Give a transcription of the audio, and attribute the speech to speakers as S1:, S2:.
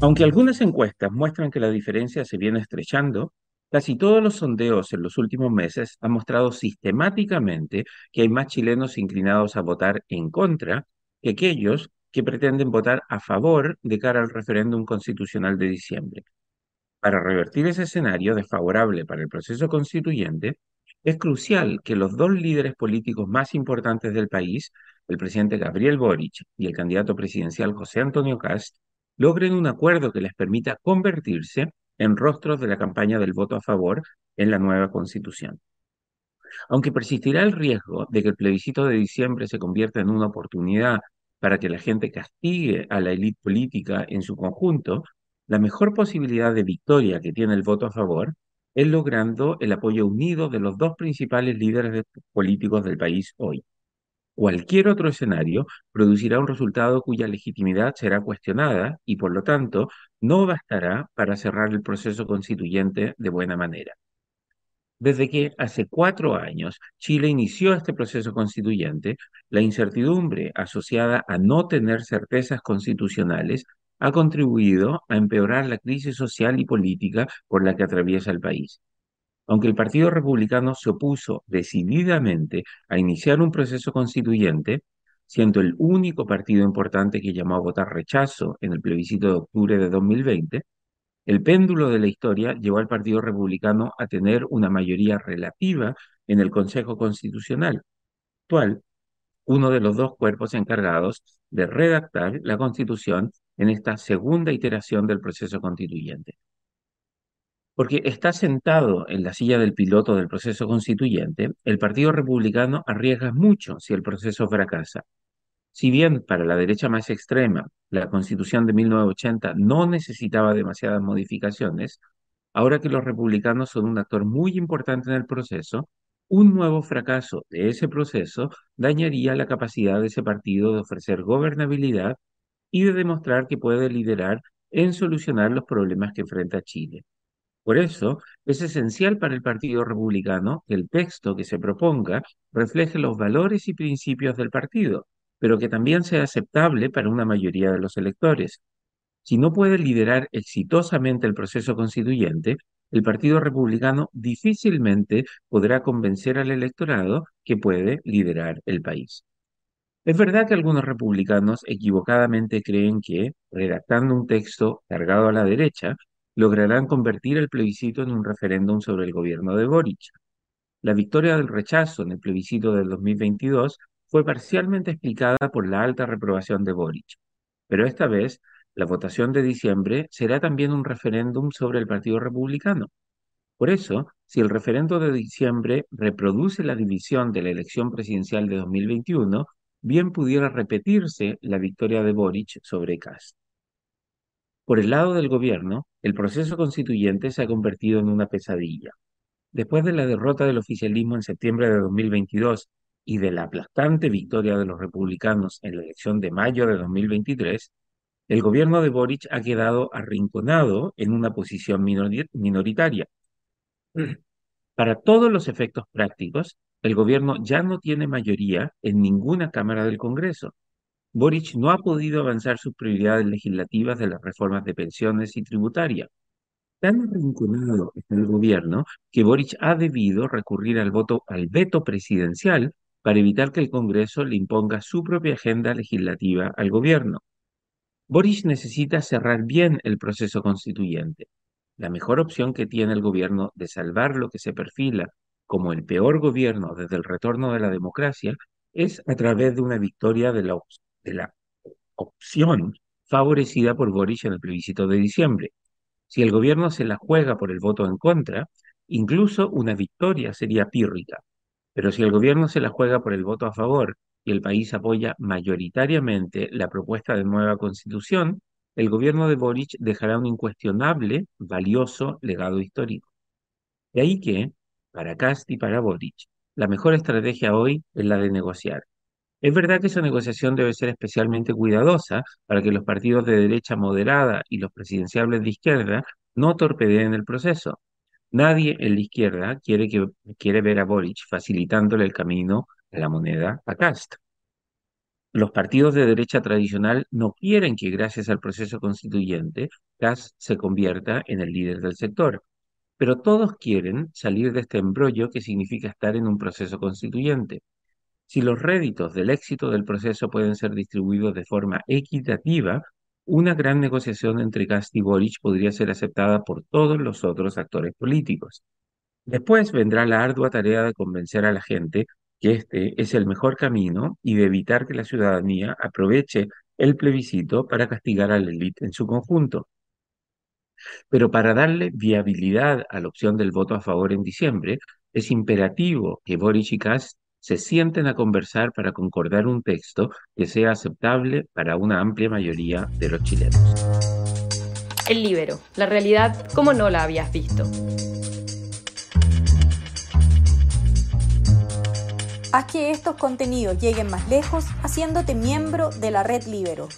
S1: Aunque algunas encuestas muestran que la diferencia se viene estrechando, casi todos los sondeos en los últimos meses han mostrado sistemáticamente que hay más chilenos inclinados a votar en contra que aquellos que pretenden votar a favor de cara al referéndum constitucional de diciembre. Para revertir ese escenario desfavorable para el proceso constituyente, es crucial que los dos líderes políticos más importantes del país, el presidente Gabriel Boric y el candidato presidencial José Antonio Cast, logren un acuerdo que les permita convertirse en rostros de la campaña del voto a favor en la nueva constitución. Aunque persistirá el riesgo de que el plebiscito de diciembre se convierta en una oportunidad para que la gente castigue a la élite política en su conjunto, la mejor posibilidad de victoria que tiene el voto a favor es logrando el apoyo unido de los dos principales líderes políticos del país hoy. Cualquier otro escenario producirá un resultado cuya legitimidad será cuestionada y, por lo tanto, no bastará para cerrar el proceso constituyente de buena manera. Desde que hace cuatro años Chile inició este proceso constituyente, la incertidumbre asociada a no tener certezas constitucionales ha contribuido a empeorar la crisis social y política por la que atraviesa el país. Aunque el Partido Republicano se opuso decididamente a iniciar un proceso constituyente, siendo el único partido importante que llamó a votar rechazo en el plebiscito de octubre de 2020, el péndulo de la historia llevó al Partido Republicano a tener una mayoría relativa en el Consejo Constitucional, actual, uno de los dos cuerpos encargados de redactar la Constitución en esta segunda iteración del proceso constituyente. Porque está sentado en la silla del piloto del proceso constituyente, el Partido Republicano arriesga mucho si el proceso fracasa. Si bien para la derecha más extrema la Constitución de 1980 no necesitaba demasiadas modificaciones, ahora que los republicanos son un actor muy importante en el proceso, un nuevo fracaso de ese proceso dañaría la capacidad de ese partido de ofrecer gobernabilidad y de demostrar que puede liderar en solucionar los problemas que enfrenta Chile. Por eso, es esencial para el Partido Republicano que el texto que se proponga refleje los valores y principios del partido, pero que también sea aceptable para una mayoría de los electores. Si no puede liderar exitosamente el proceso constituyente, el Partido Republicano difícilmente podrá convencer al electorado que puede liderar el país. Es verdad que algunos republicanos equivocadamente creen que, redactando un texto cargado a la derecha, lograrán convertir el plebiscito en un referéndum sobre el gobierno de Boric. La victoria del rechazo en el plebiscito del 2022 fue parcialmente explicada por la alta reprobación de Boric, pero esta vez la votación de diciembre será también un referéndum sobre el Partido Republicano. Por eso, si el referéndum de diciembre reproduce la división de la elección presidencial de 2021, bien pudiera repetirse la victoria de Boric sobre Cast. Por el lado del gobierno, el proceso constituyente se ha convertido en una pesadilla. Después de la derrota del oficialismo en septiembre de 2022 y de la aplastante victoria de los republicanos en la elección de mayo de 2023, el gobierno de Boric ha quedado arrinconado en una posición minoritaria. Para todos los efectos prácticos, el gobierno ya no tiene mayoría en ninguna Cámara del Congreso Boric no ha podido avanzar sus prioridades legislativas de las reformas de pensiones y tributaria. Tan arrinconado está el gobierno que Boric ha debido recurrir al voto al veto presidencial para evitar que el Congreso le imponga su propia agenda legislativa al gobierno. Boric necesita cerrar bien el proceso constituyente. La mejor opción que tiene el gobierno de salvar lo que se perfila como el peor gobierno desde el retorno de la democracia es a través de una victoria de la de la opción favorecida por Boric en el plebiscito de diciembre. Si el gobierno se la juega por el voto en contra, incluso una victoria sería pírrica. Pero si el gobierno se la juega por el voto a favor y el país apoya mayoritariamente la propuesta de nueva constitución, el gobierno de Boric dejará un incuestionable, valioso legado histórico. De ahí que, para Cast y para Boric, la mejor estrategia hoy es la de negociar, es verdad que esa negociación debe ser especialmente cuidadosa para que los partidos de derecha moderada y los presidenciables de izquierda no torpedeen el proceso. Nadie en la izquierda quiere, que, quiere ver a Boric facilitándole el camino a la moneda a Cast. Los partidos de derecha tradicional no quieren que gracias al proceso constituyente Kass se convierta en el líder del sector, pero todos quieren salir de este embrollo que significa estar en un proceso constituyente. Si los réditos del éxito del proceso pueden ser distribuidos de forma equitativa, una gran negociación entre Kast y Boric podría ser aceptada por todos los otros actores políticos. Después vendrá la ardua tarea de convencer a la gente que este es el mejor camino y de evitar que la ciudadanía aproveche el plebiscito para castigar a la élite en su conjunto. Pero para darle viabilidad a la opción del voto a favor en diciembre, es imperativo que Boric y Kass se sienten a conversar para concordar un texto que sea aceptable para una amplia mayoría de los chilenos.
S2: El libero, la realidad como no la habías visto.
S3: Haz que estos contenidos lleguen más lejos haciéndote miembro de la red Libero.